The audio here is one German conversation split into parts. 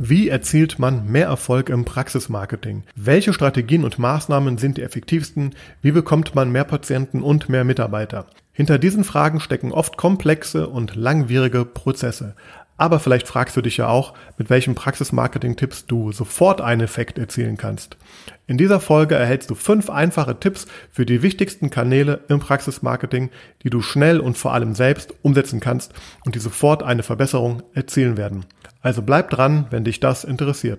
Wie erzielt man mehr Erfolg im Praxismarketing? Welche Strategien und Maßnahmen sind die effektivsten? Wie bekommt man mehr Patienten und mehr Mitarbeiter? Hinter diesen Fragen stecken oft komplexe und langwierige Prozesse. Aber vielleicht fragst du dich ja auch, mit welchen Praxismarketing-Tipps du sofort einen Effekt erzielen kannst. In dieser Folge erhältst du fünf einfache Tipps für die wichtigsten Kanäle im Praxismarketing, die du schnell und vor allem selbst umsetzen kannst und die sofort eine Verbesserung erzielen werden. Also bleib dran, wenn dich das interessiert.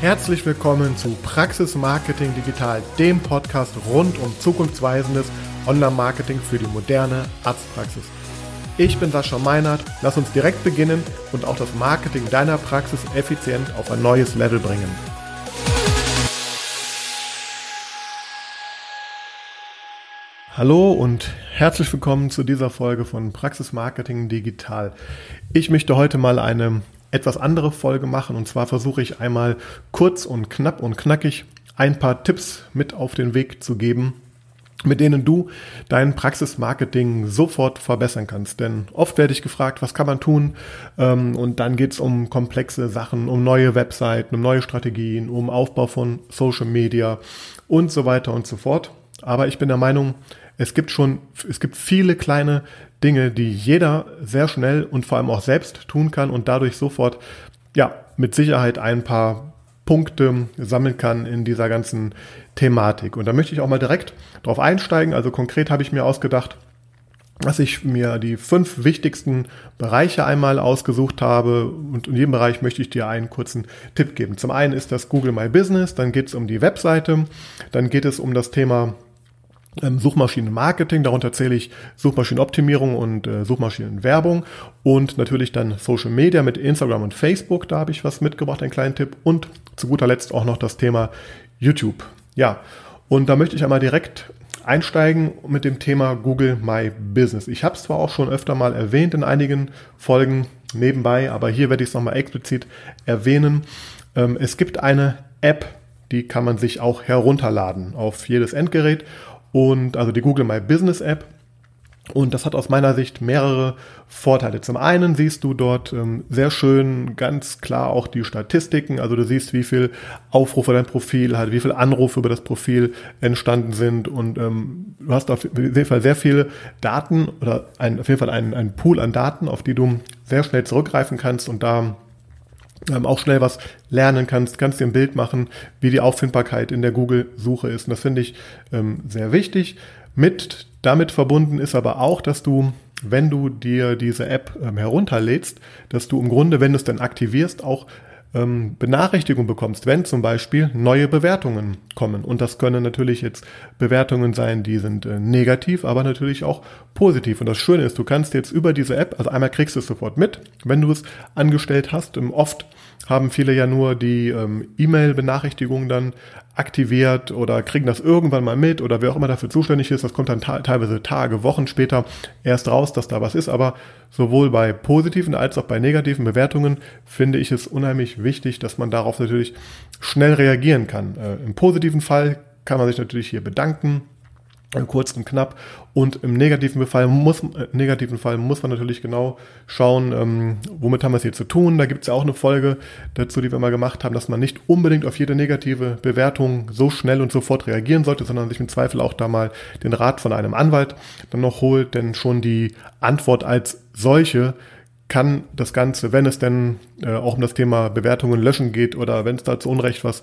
Herzlich willkommen zu Praxis Marketing Digital, dem Podcast rund um zukunftsweisendes Online-Marketing für die moderne Arztpraxis. Ich bin Sascha Meinert, lass uns direkt beginnen und auch das Marketing deiner Praxis effizient auf ein neues Level bringen. Hallo und herzlich willkommen zu dieser Folge von Praxis Marketing Digital. Ich möchte heute mal eine etwas andere Folge machen und zwar versuche ich einmal kurz und knapp und knackig ein paar Tipps mit auf den Weg zu geben, mit denen du dein Praxismarketing sofort verbessern kannst. Denn oft werde ich gefragt, was kann man tun? Ähm, und dann geht es um komplexe Sachen, um neue Webseiten, um neue Strategien, um Aufbau von Social Media und so weiter und so fort. Aber ich bin der Meinung, es gibt schon, es gibt viele kleine Dinge, die jeder sehr schnell und vor allem auch selbst tun kann und dadurch sofort, ja, mit Sicherheit ein paar Punkte sammeln kann in dieser ganzen Thematik. Und da möchte ich auch mal direkt drauf einsteigen. Also konkret habe ich mir ausgedacht, dass ich mir die fünf wichtigsten Bereiche einmal ausgesucht habe und in jedem Bereich möchte ich dir einen kurzen Tipp geben. Zum einen ist das Google My Business, dann geht es um die Webseite, dann geht es um das Thema Suchmaschinenmarketing, darunter zähle ich Suchmaschinenoptimierung und äh, Suchmaschinenwerbung und natürlich dann Social Media mit Instagram und Facebook, da habe ich was mitgebracht, einen kleinen Tipp und zu guter Letzt auch noch das Thema YouTube. Ja, und da möchte ich einmal direkt einsteigen mit dem Thema Google My Business. Ich habe es zwar auch schon öfter mal erwähnt in einigen Folgen nebenbei, aber hier werde ich es nochmal explizit erwähnen. Ähm, es gibt eine App, die kann man sich auch herunterladen auf jedes Endgerät und also die Google My Business App. Und das hat aus meiner Sicht mehrere Vorteile. Zum einen siehst du dort ähm, sehr schön ganz klar auch die Statistiken. Also du siehst, wie viel Aufrufe dein Profil hat, wie viel Anrufe über das Profil entstanden sind. Und ähm, du hast auf jeden Fall sehr viele Daten oder ein, auf jeden Fall einen, einen Pool an Daten, auf die du sehr schnell zurückgreifen kannst und da ähm, auch schnell was lernen kannst, kannst dir ein Bild machen, wie die Auffindbarkeit in der Google-Suche ist. Und das finde ich ähm, sehr wichtig. Mit damit verbunden ist aber auch, dass du, wenn du dir diese App ähm, herunterlädst, dass du im Grunde, wenn du es dann aktivierst, auch ähm, Benachrichtigung bekommst, wenn zum Beispiel neue Bewertungen kommen. Und das können natürlich jetzt Bewertungen sein, die sind äh, negativ, aber natürlich auch positiv. Und das Schöne ist, du kannst jetzt über diese App, also einmal kriegst du es sofort mit, wenn du es angestellt hast. Ähm, oft haben viele ja nur die ähm, E-Mail-Benachrichtigung dann aktiviert oder kriegen das irgendwann mal mit oder wer auch immer dafür zuständig ist. Das kommt dann teilweise Tage, Wochen später erst raus, dass da was ist. Aber sowohl bei positiven als auch bei negativen Bewertungen finde ich es unheimlich wichtig, dass man darauf natürlich schnell reagieren kann. Äh, Im positiven Fall kann man sich natürlich hier bedanken, kurz und knapp. Und im negativen Fall muss, äh, negativen Fall muss man natürlich genau schauen, ähm, womit haben wir es hier zu tun. Da gibt es ja auch eine Folge dazu, die wir mal gemacht haben, dass man nicht unbedingt auf jede negative Bewertung so schnell und sofort reagieren sollte, sondern sich im Zweifel auch da mal den Rat von einem Anwalt dann noch holt, denn schon die Antwort als solche kann das Ganze, wenn es denn äh, auch um das Thema Bewertungen löschen geht oder wenn es da zu Unrecht was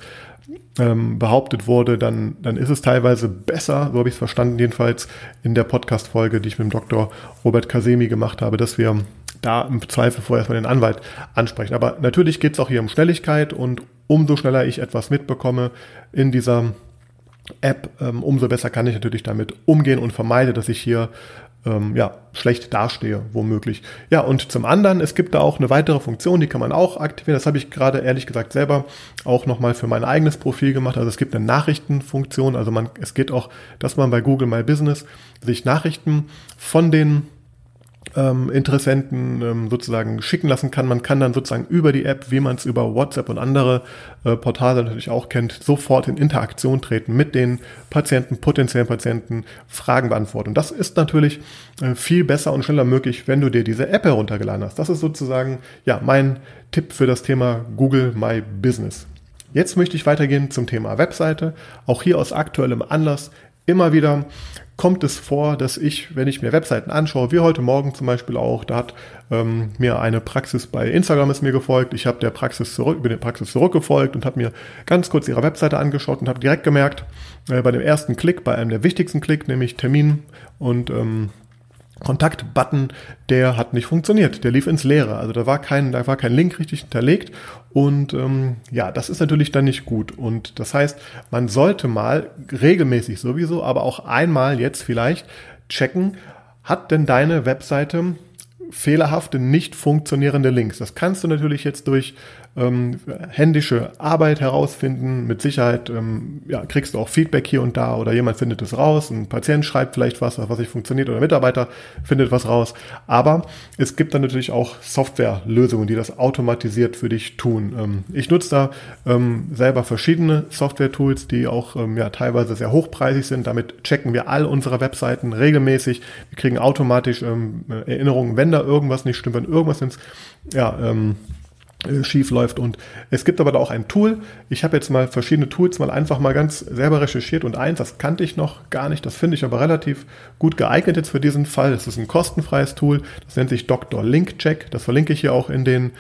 ähm, behauptet wurde, dann, dann ist es teilweise besser, so habe ich es verstanden, jedenfalls in der Podcast-Folge, die ich mit dem Dr. Robert Kasemi gemacht habe, dass wir da im Zweifel vorerst mal den Anwalt ansprechen. Aber natürlich geht es auch hier um Schnelligkeit und umso schneller ich etwas mitbekomme in dieser App, ähm, umso besser kann ich natürlich damit umgehen und vermeide, dass ich hier ähm, ja, schlecht dastehe, womöglich. Ja, und zum anderen, es gibt da auch eine weitere Funktion, die kann man auch aktivieren. Das habe ich gerade ehrlich gesagt selber auch nochmal für mein eigenes Profil gemacht. Also es gibt eine Nachrichtenfunktion. Also man, es geht auch, dass man bei Google My Business sich Nachrichten von den ähm, Interessenten ähm, sozusagen schicken lassen kann. Man kann dann sozusagen über die App, wie man es über WhatsApp und andere äh, Portale natürlich auch kennt, sofort in Interaktion treten mit den Patienten, potenziellen Patienten, Fragen beantworten. Und das ist natürlich äh, viel besser und schneller möglich, wenn du dir diese App heruntergeladen hast. Das ist sozusagen ja mein Tipp für das Thema Google My Business. Jetzt möchte ich weitergehen zum Thema Webseite. Auch hier aus aktuellem Anlass immer wieder kommt es vor, dass ich, wenn ich mir Webseiten anschaue, wie heute Morgen zum Beispiel auch, da hat ähm, mir eine Praxis bei Instagram ist mir gefolgt. Ich habe der Praxis zurück, bin der Praxis zurückgefolgt und habe mir ganz kurz ihre Webseite angeschaut und habe direkt gemerkt, äh, bei dem ersten Klick, bei einem der wichtigsten Klick, nämlich Termin und ähm, Kontakt-Button, der hat nicht funktioniert. Der lief ins Leere. Also da war kein, da war kein Link richtig hinterlegt. Und ähm, ja, das ist natürlich dann nicht gut. Und das heißt, man sollte mal regelmäßig sowieso, aber auch einmal jetzt vielleicht checken, hat denn deine Webseite fehlerhafte, nicht funktionierende Links. Das kannst du natürlich jetzt durch ähm, händische Arbeit herausfinden. Mit Sicherheit ähm, ja, kriegst du auch Feedback hier und da oder jemand findet es raus, ein Patient schreibt vielleicht was, was nicht funktioniert oder ein Mitarbeiter findet was raus. Aber es gibt dann natürlich auch Softwarelösungen, die das automatisiert für dich tun. Ähm, ich nutze da ähm, selber verschiedene Software-Tools, die auch ähm, ja, teilweise sehr hochpreisig sind. Damit checken wir all unsere Webseiten regelmäßig. Wir kriegen automatisch ähm, Erinnerungen, wenn da irgendwas nicht stimmt, wenn irgendwas ins ja, ähm, äh, schief läuft. Und es gibt aber da auch ein Tool. Ich habe jetzt mal verschiedene Tools mal einfach mal ganz selber recherchiert und eins, das kannte ich noch gar nicht, das finde ich aber relativ gut geeignet jetzt für diesen Fall. Das ist ein kostenfreies Tool, das nennt sich Dr. Link Check. Das verlinke ich hier auch in den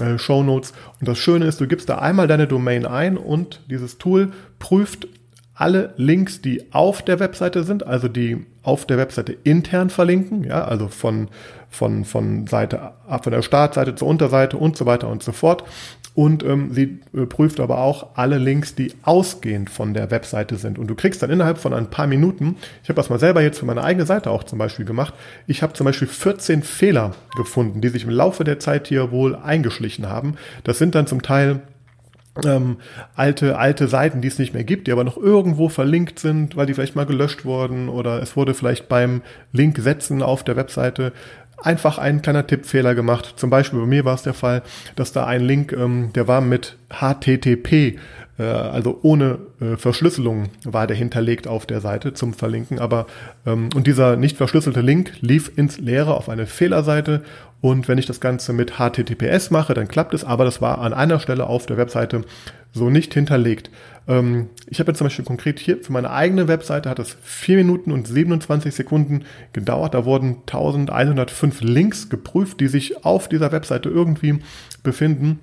äh, Show Notes. Und das Schöne ist, du gibst da einmal deine Domain ein und dieses Tool prüft alle Links, die auf der Webseite sind, also die auf der Webseite intern verlinken, ja, also von, von, von Seite, von der Startseite zur Unterseite und so weiter und so fort. Und ähm, sie äh, prüft aber auch alle Links, die ausgehend von der Webseite sind. Und du kriegst dann innerhalb von ein paar Minuten, ich habe das mal selber jetzt für meine eigene Seite auch zum Beispiel gemacht, ich habe zum Beispiel 14 Fehler gefunden, die sich im Laufe der Zeit hier wohl eingeschlichen haben. Das sind dann zum Teil ähm, alte, alte Seiten, die es nicht mehr gibt, die aber noch irgendwo verlinkt sind, weil die vielleicht mal gelöscht wurden oder es wurde vielleicht beim Link setzen auf der Webseite einfach ein kleiner Tippfehler gemacht. Zum Beispiel bei mir war es der Fall, dass da ein Link, ähm, der war mit HTTP, also ohne äh, Verschlüsselung war der hinterlegt auf der Seite zum Verlinken. Aber ähm, und dieser nicht verschlüsselte Link lief ins Leere auf eine Fehlerseite und wenn ich das Ganze mit HTTPS mache, dann klappt es, aber das war an einer Stelle auf der Webseite so nicht hinterlegt. Ähm, ich habe jetzt zum Beispiel konkret hier für meine eigene Webseite hat es 4 Minuten und 27 Sekunden gedauert. Da wurden 1105 Links geprüft, die sich auf dieser Webseite irgendwie befinden.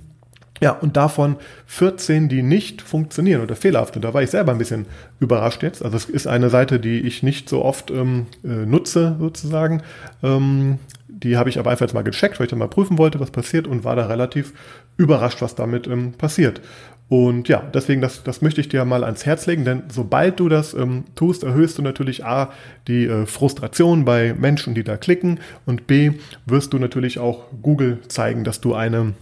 Ja, und davon 14, die nicht funktionieren oder fehlerhaft. Und da war ich selber ein bisschen überrascht jetzt. Also es ist eine Seite, die ich nicht so oft ähm, äh, nutze, sozusagen. Ähm, die habe ich aber einfach jetzt mal gecheckt, weil ich dann mal prüfen wollte, was passiert und war da relativ überrascht, was damit ähm, passiert. Und ja, deswegen, das, das möchte ich dir mal ans Herz legen, denn sobald du das ähm, tust, erhöhst du natürlich A, die äh, Frustration bei Menschen, die da klicken und B, wirst du natürlich auch Google zeigen, dass du eine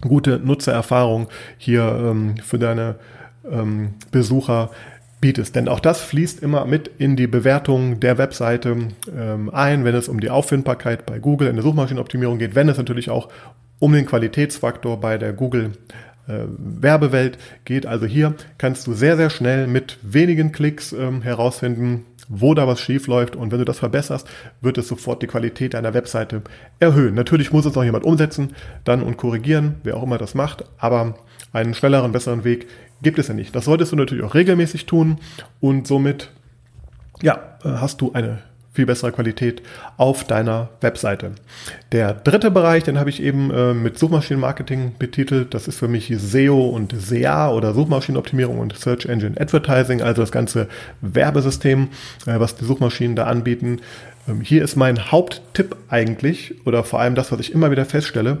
gute Nutzererfahrung hier ähm, für deine ähm, Besucher bietest. Denn auch das fließt immer mit in die Bewertung der Webseite ähm, ein, wenn es um die Auffindbarkeit bei Google in der Suchmaschinenoptimierung geht, wenn es natürlich auch um den Qualitätsfaktor bei der Google äh, Werbewelt geht. Also hier kannst du sehr, sehr schnell mit wenigen Klicks ähm, herausfinden, wo da was schief läuft und wenn du das verbesserst, wird es sofort die Qualität deiner Webseite erhöhen. Natürlich muss es auch jemand umsetzen, dann und korrigieren, wer auch immer das macht, aber einen schnelleren, besseren Weg gibt es ja nicht. Das solltest du natürlich auch regelmäßig tun und somit ja, äh, hast du eine viel bessere Qualität auf deiner Webseite. Der dritte Bereich, den habe ich eben äh, mit Suchmaschinenmarketing betitelt. Das ist für mich SEO und SEA oder Suchmaschinenoptimierung und Search Engine Advertising, also das ganze Werbesystem, äh, was die Suchmaschinen da anbieten. Ähm, hier ist mein Haupttipp eigentlich, oder vor allem das, was ich immer wieder feststelle,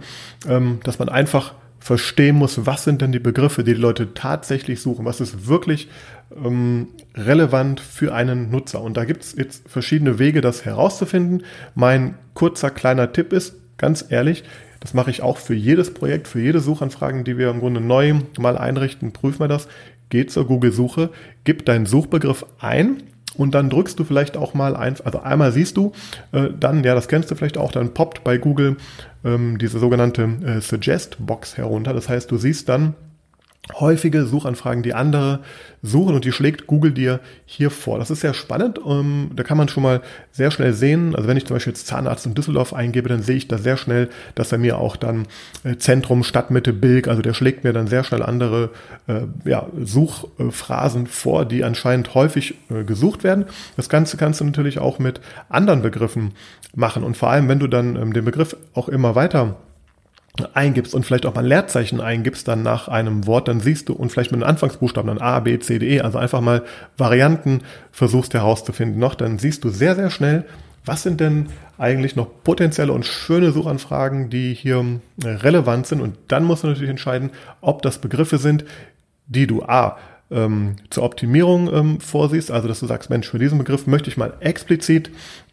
ähm, dass man einfach verstehen muss, was sind denn die Begriffe, die die Leute tatsächlich suchen, was ist wirklich ähm, relevant für einen Nutzer. Und da gibt es jetzt verschiedene Wege, das herauszufinden. Mein kurzer kleiner Tipp ist, ganz ehrlich, das mache ich auch für jedes Projekt, für jede Suchanfragen, die wir im Grunde neu mal einrichten, prüfen wir das. Geht zur Google-Suche, gib deinen Suchbegriff ein und dann drückst du vielleicht auch mal eins, also einmal siehst du, äh, dann, ja, das kennst du vielleicht auch, dann poppt bei Google ähm, diese sogenannte äh, Suggest-Box herunter. Das heißt, du siehst dann, häufige Suchanfragen, die andere suchen und die schlägt Google dir hier vor. Das ist sehr spannend. Ähm, da kann man schon mal sehr schnell sehen. Also wenn ich zum Beispiel jetzt Zahnarzt in Düsseldorf eingebe, dann sehe ich da sehr schnell, dass er mir auch dann äh, Zentrum, Stadtmitte, Bilk, also der schlägt mir dann sehr schnell andere äh, ja, Suchphrasen vor, die anscheinend häufig äh, gesucht werden. Das Ganze kannst du natürlich auch mit anderen Begriffen machen. Und vor allem, wenn du dann ähm, den Begriff auch immer weiter eingibst und vielleicht auch mal ein Leerzeichen eingibst dann nach einem Wort, dann siehst du und vielleicht mit einem Anfangsbuchstaben dann A, B, C, D, E, also einfach mal Varianten versuchst herauszufinden noch, dann siehst du sehr, sehr schnell, was sind denn eigentlich noch potenzielle und schöne Suchanfragen, die hier äh, relevant sind und dann musst du natürlich entscheiden, ob das Begriffe sind, die du A, ähm, zur Optimierung ähm, vorsiehst, also dass du sagst, Mensch, für diesen Begriff möchte ich mal explizit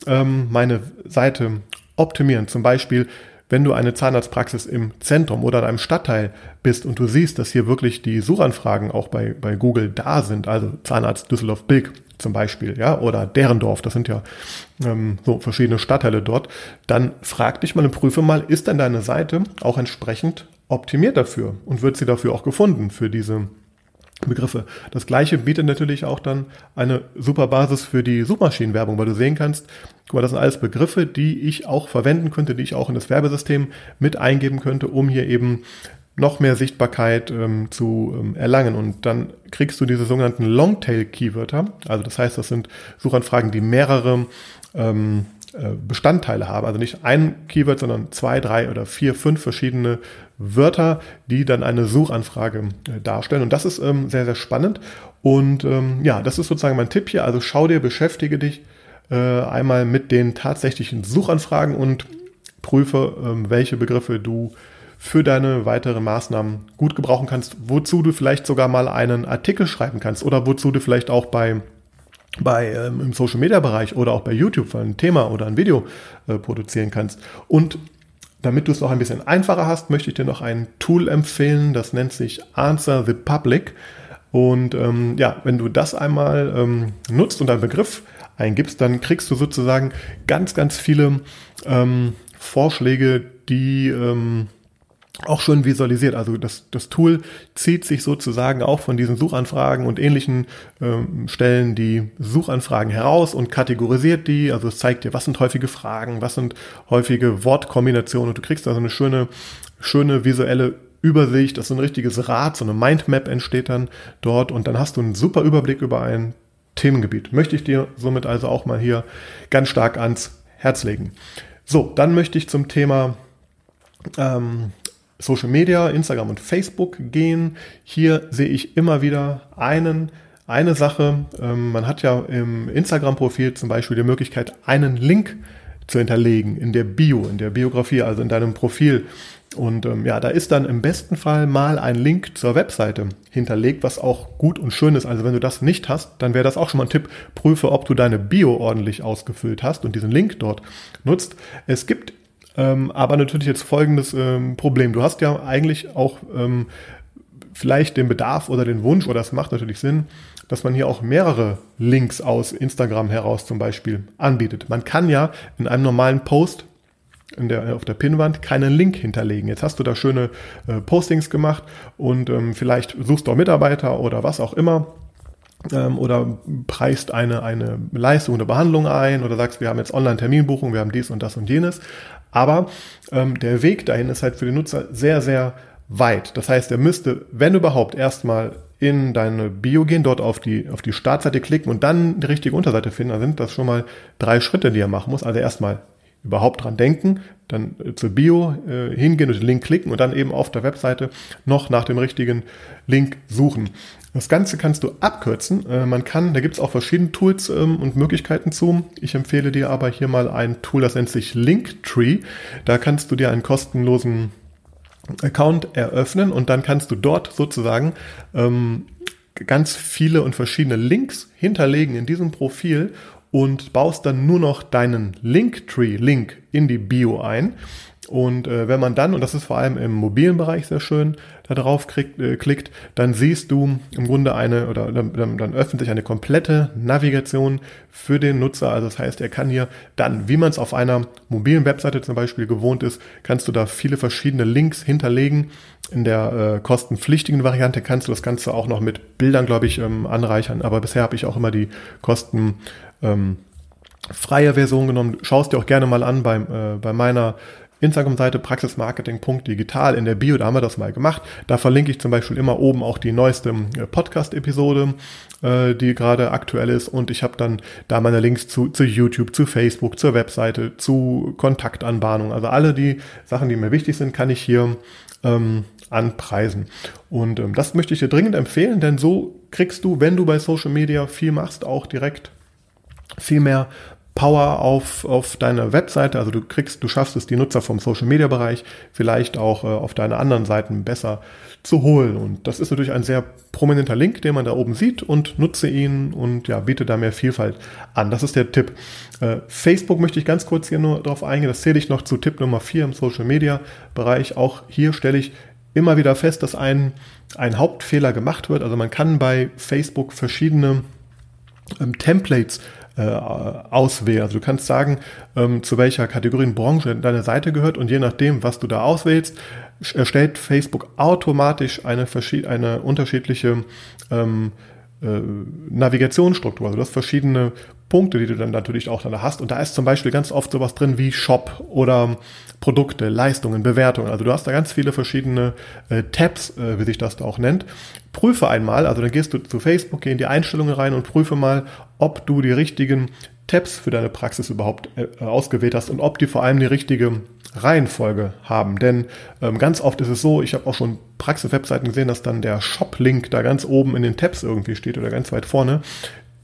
ähm, meine Seite optimieren. Zum Beispiel wenn du eine Zahnarztpraxis im Zentrum oder in einem Stadtteil bist und du siehst, dass hier wirklich die Suchanfragen auch bei, bei Google da sind, also Zahnarzt Düsseldorf-Bilk zum Beispiel, ja, oder Derendorf, das sind ja ähm, so verschiedene Stadtteile dort, dann frag dich mal und prüfe mal, ist denn deine Seite auch entsprechend optimiert dafür und wird sie dafür auch gefunden für diese Begriffe. Das gleiche bietet natürlich auch dann eine super Basis für die Suchmaschinenwerbung, weil du sehen kannst, guck mal, das sind alles Begriffe, die ich auch verwenden könnte, die ich auch in das Werbesystem mit eingeben könnte, um hier eben noch mehr Sichtbarkeit ähm, zu ähm, erlangen. Und dann kriegst du diese sogenannten Longtail-Keywörter. Also das heißt, das sind Suchanfragen, die mehrere ähm, äh, Bestandteile haben. Also nicht ein Keyword, sondern zwei, drei oder vier, fünf verschiedene Wörter, die dann eine Suchanfrage äh, darstellen. Und das ist ähm, sehr, sehr spannend. Und ähm, ja, das ist sozusagen mein Tipp hier. Also schau dir, beschäftige dich äh, einmal mit den tatsächlichen Suchanfragen und prüfe, ähm, welche Begriffe du für deine weiteren Maßnahmen gut gebrauchen kannst, wozu du vielleicht sogar mal einen Artikel schreiben kannst oder wozu du vielleicht auch bei bei ähm, im Social Media Bereich oder auch bei YouTube ein Thema oder ein Video äh, produzieren kannst. Und damit du es noch ein bisschen einfacher hast, möchte ich dir noch ein Tool empfehlen, das nennt sich Answer the Public. Und ähm, ja, wenn du das einmal ähm, nutzt und einen Begriff eingibst, dann kriegst du sozusagen ganz, ganz viele ähm, Vorschläge, die ähm, auch schon visualisiert. Also das, das Tool zieht sich sozusagen auch von diesen Suchanfragen und ähnlichen ähm, Stellen die Suchanfragen heraus und kategorisiert die. Also es zeigt dir, was sind häufige Fragen, was sind häufige Wortkombinationen und du kriegst also eine schöne, schöne visuelle Übersicht, das ist ein richtiges Rad, so eine Mindmap entsteht dann dort und dann hast du einen super Überblick über ein Themengebiet. Möchte ich dir somit also auch mal hier ganz stark ans Herz legen. So, dann möchte ich zum Thema ähm, Social Media, Instagram und Facebook gehen. Hier sehe ich immer wieder einen, eine Sache. Ähm, man hat ja im Instagram-Profil zum Beispiel die Möglichkeit, einen Link zu hinterlegen in der Bio, in der Biografie, also in deinem Profil. Und ähm, ja, da ist dann im besten Fall mal ein Link zur Webseite hinterlegt, was auch gut und schön ist. Also wenn du das nicht hast, dann wäre das auch schon mal ein Tipp. Prüfe, ob du deine Bio ordentlich ausgefüllt hast und diesen Link dort nutzt. Es gibt ähm, aber natürlich jetzt folgendes ähm, Problem. Du hast ja eigentlich auch ähm, vielleicht den Bedarf oder den Wunsch, oder es macht natürlich Sinn, dass man hier auch mehrere Links aus Instagram heraus zum Beispiel anbietet. Man kann ja in einem normalen Post in der, auf der Pinnwand keinen Link hinterlegen. Jetzt hast du da schöne äh, Postings gemacht und ähm, vielleicht suchst du auch Mitarbeiter oder was auch immer ähm, oder preist eine, eine Leistung oder Behandlung ein oder sagst, wir haben jetzt Online-Terminbuchung, wir haben dies und das und jenes. Aber ähm, der Weg dahin ist halt für den Nutzer sehr, sehr weit. Das heißt, er müsste, wenn überhaupt, erstmal in deine Bio gehen, dort auf die, auf die Startseite klicken und dann die richtige Unterseite finden. Da sind das schon mal drei Schritte, die er machen muss. Also erstmal überhaupt dran denken, dann äh, zur Bio äh, hingehen und den Link klicken und dann eben auf der Webseite noch nach dem richtigen Link suchen. Das Ganze kannst du abkürzen. Äh, man kann, da gibt es auch verschiedene Tools ähm, und Möglichkeiten zu. Ich empfehle dir aber hier mal ein Tool, das nennt sich Linktree. Da kannst du dir einen kostenlosen Account eröffnen und dann kannst du dort sozusagen ähm, ganz viele und verschiedene Links hinterlegen in diesem Profil und baust dann nur noch deinen Linktree-Link in die Bio ein Und äh, wenn man dann, und das ist vor allem im mobilen Bereich sehr schön, da drauf kriegt, äh, klickt, dann siehst du im Grunde eine, oder dann, dann öffnet sich eine komplette Navigation für den Nutzer. Also das heißt, er kann hier dann, wie man es auf einer mobilen Webseite zum Beispiel gewohnt ist, kannst du da viele verschiedene Links hinterlegen. In der äh, kostenpflichtigen Variante kannst du das Ganze auch noch mit Bildern, glaube ich, ähm, anreichern. Aber bisher habe ich auch immer die Kosten ähm, freie Version genommen. Schaust dir auch gerne mal an beim, äh, bei meiner Instagram-Seite praxismarketing.digital. In der Bio, da haben wir das mal gemacht. Da verlinke ich zum Beispiel immer oben auch die neueste äh, Podcast-Episode, äh, die gerade aktuell ist. Und ich habe dann da meine Links zu, zu YouTube, zu Facebook, zur Webseite, zu Kontaktanbahnung. Also alle die Sachen, die mir wichtig sind, kann ich hier ähm, anpreisen. Und ähm, das möchte ich dir dringend empfehlen, denn so kriegst du, wenn du bei Social Media viel machst, auch direkt viel mehr Power auf, auf deine Webseite. Also du kriegst, du schaffst es, die Nutzer vom Social Media Bereich vielleicht auch äh, auf deine anderen Seiten besser zu holen. Und das ist natürlich ein sehr prominenter Link, den man da oben sieht und nutze ihn und ja, biete da mehr Vielfalt an. Das ist der Tipp. Äh, Facebook möchte ich ganz kurz hier nur darauf eingehen. Das zähle ich noch zu Tipp Nummer 4 im Social Media Bereich. Auch hier stelle ich immer wieder fest, dass ein, ein Hauptfehler gemacht wird. Also man kann bei Facebook verschiedene ähm, Templates äh, auswählen. Also du kannst sagen, ähm, zu welcher Kategorie in Branche deine Seite gehört und je nachdem, was du da auswählst, erstellt Facebook automatisch eine, eine unterschiedliche ähm, äh, Navigationsstruktur. Also du hast verschiedene Punkte, die du dann natürlich auch dann hast. Und da ist zum Beispiel ganz oft sowas drin wie Shop oder Produkte, Leistungen, Bewertungen. Also du hast da ganz viele verschiedene äh, Tabs, äh, wie sich das da auch nennt. Prüfe einmal, also dann gehst du zu Facebook, geh in die Einstellungen rein und prüfe mal, ob du die richtigen Tabs für deine Praxis überhaupt äh, ausgewählt hast und ob die vor allem die richtige Reihenfolge haben. Denn ähm, ganz oft ist es so, ich habe auch schon Praxis-Webseiten gesehen, dass dann der Shop-Link da ganz oben in den Tabs irgendwie steht oder ganz weit vorne.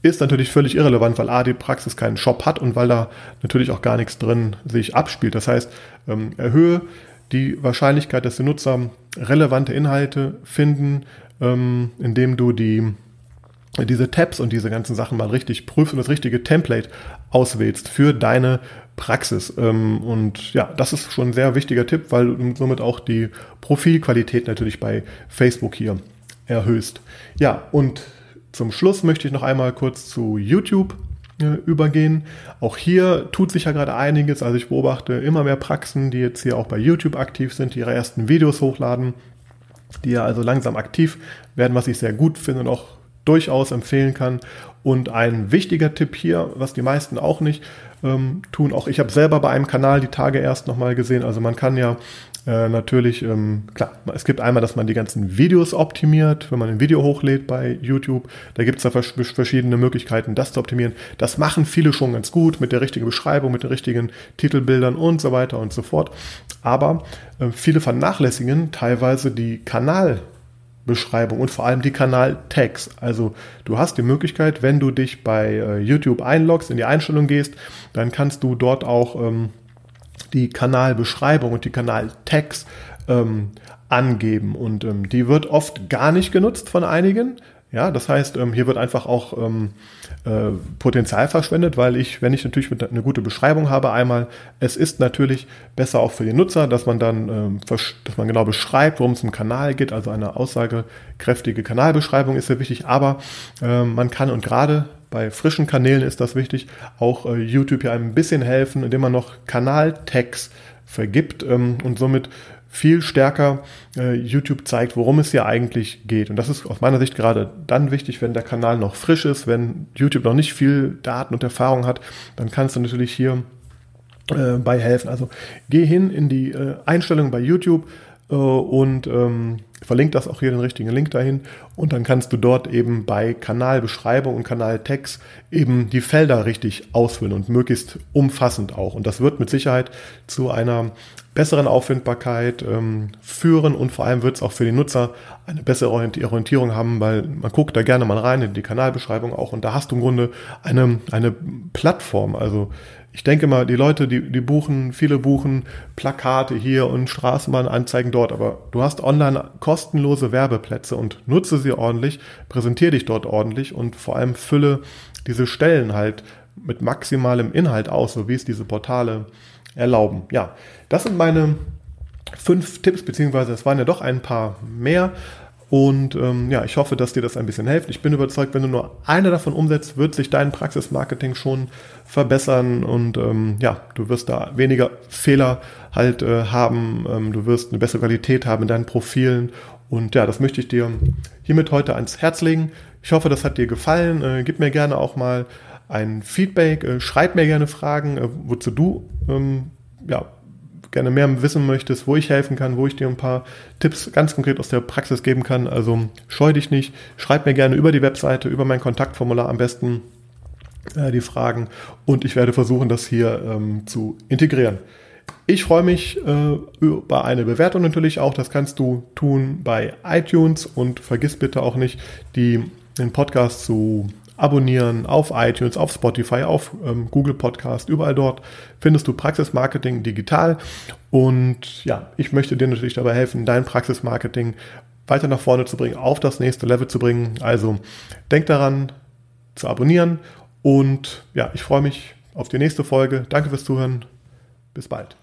Ist natürlich völlig irrelevant, weil A, die Praxis keinen Shop hat und weil da natürlich auch gar nichts drin sich abspielt. Das heißt, ähm, erhöhe die Wahrscheinlichkeit, dass die Nutzer relevante Inhalte finden, ähm, indem du die diese Tabs und diese ganzen Sachen mal richtig prüfst und das richtige Template auswählst für deine Praxis. Ähm, und ja, das ist schon ein sehr wichtiger Tipp, weil du somit auch die Profilqualität natürlich bei Facebook hier erhöhst. Ja, und zum Schluss möchte ich noch einmal kurz zu YouTube äh, übergehen. Auch hier tut sich ja gerade einiges. Also ich beobachte immer mehr Praxen, die jetzt hier auch bei YouTube aktiv sind, die ihre ersten Videos hochladen, die ja also langsam aktiv werden, was ich sehr gut finde und auch durchaus empfehlen kann. Und ein wichtiger Tipp hier, was die meisten auch nicht ähm, tun, auch ich habe selber bei einem Kanal die Tage erst nochmal gesehen, also man kann ja äh, natürlich, ähm, klar, es gibt einmal, dass man die ganzen Videos optimiert, wenn man ein Video hochlädt bei YouTube. Da gibt es da vers verschiedene Möglichkeiten, das zu optimieren. Das machen viele schon ganz gut mit der richtigen Beschreibung, mit den richtigen Titelbildern und so weiter und so fort. Aber äh, viele vernachlässigen teilweise die Kanal- Beschreibung und vor allem die Kanal-Tags. Also du hast die Möglichkeit, wenn du dich bei äh, YouTube einloggst, in die Einstellung gehst, dann kannst du dort auch ähm, die Kanalbeschreibung und die Kanal-Tags ähm, angeben. Und ähm, die wird oft gar nicht genutzt von einigen. Ja, das heißt, ähm, hier wird einfach auch ähm, äh, Potenzial verschwendet, weil ich, wenn ich natürlich eine gute Beschreibung habe, einmal, es ist natürlich besser auch für den Nutzer, dass man dann, ähm, dass man genau beschreibt, worum es im Kanal geht. Also eine aussagekräftige Kanalbeschreibung ist sehr wichtig, aber man kann und gerade bei frischen Kanälen ist das wichtig, auch äh, YouTube hier ein bisschen helfen, indem man noch Kanaltags vergibt und somit viel stärker äh, YouTube zeigt, worum es hier eigentlich geht. Und das ist aus meiner Sicht gerade dann wichtig, wenn der Kanal noch frisch ist, wenn YouTube noch nicht viel Daten und Erfahrung hat, dann kannst du natürlich hier äh, bei helfen. Also geh hin in die äh, Einstellungen bei YouTube äh, und ähm, verlinkt das auch hier den richtigen Link dahin und dann kannst du dort eben bei Kanalbeschreibung und Kanaltext eben die Felder richtig ausfüllen und möglichst umfassend auch. Und das wird mit Sicherheit zu einer besseren Auffindbarkeit ähm, führen und vor allem wird es auch für die Nutzer eine bessere Orientierung haben, weil man guckt da gerne mal rein in die Kanalbeschreibung auch und da hast du im Grunde eine, eine Plattform. Also ich denke mal, die Leute, die, die buchen, viele buchen Plakate hier und Straßenbahnanzeigen dort, aber du hast online kostenlose Werbeplätze und nutze sie ordentlich, präsentiere dich dort ordentlich und vor allem fülle diese Stellen halt mit maximalem Inhalt aus, so wie es diese Portale erlauben. Ja, das sind meine fünf Tipps, beziehungsweise es waren ja doch ein paar mehr. Und ähm, ja, ich hoffe, dass dir das ein bisschen hilft. Ich bin überzeugt, wenn du nur eine davon umsetzt, wird sich dein Praxismarketing schon verbessern und ähm, ja, du wirst da weniger Fehler halt äh, haben, ähm, du wirst eine bessere Qualität haben in deinen Profilen und ja, das möchte ich dir hiermit heute ans Herz legen. Ich hoffe, das hat dir gefallen. Äh, gib mir gerne auch mal ein Feedback, äh, schreib mir gerne Fragen, äh, wozu du ähm, ja, gerne mehr wissen möchtest, wo ich helfen kann, wo ich dir ein paar Tipps ganz konkret aus der Praxis geben kann. Also scheu dich nicht, schreib mir gerne über die Webseite, über mein Kontaktformular am besten äh, die Fragen und ich werde versuchen, das hier ähm, zu integrieren. Ich freue mich äh, über eine Bewertung natürlich auch. Das kannst du tun bei iTunes und vergiss bitte auch nicht, die, den Podcast zu abonnieren auf iTunes, auf Spotify, auf ähm, Google Podcast, überall dort findest du Praxismarketing digital. Und ja, ich möchte dir natürlich dabei helfen, dein Praxismarketing weiter nach vorne zu bringen, auf das nächste Level zu bringen. Also denk daran zu abonnieren und ja, ich freue mich auf die nächste Folge. Danke fürs Zuhören. Bis bald.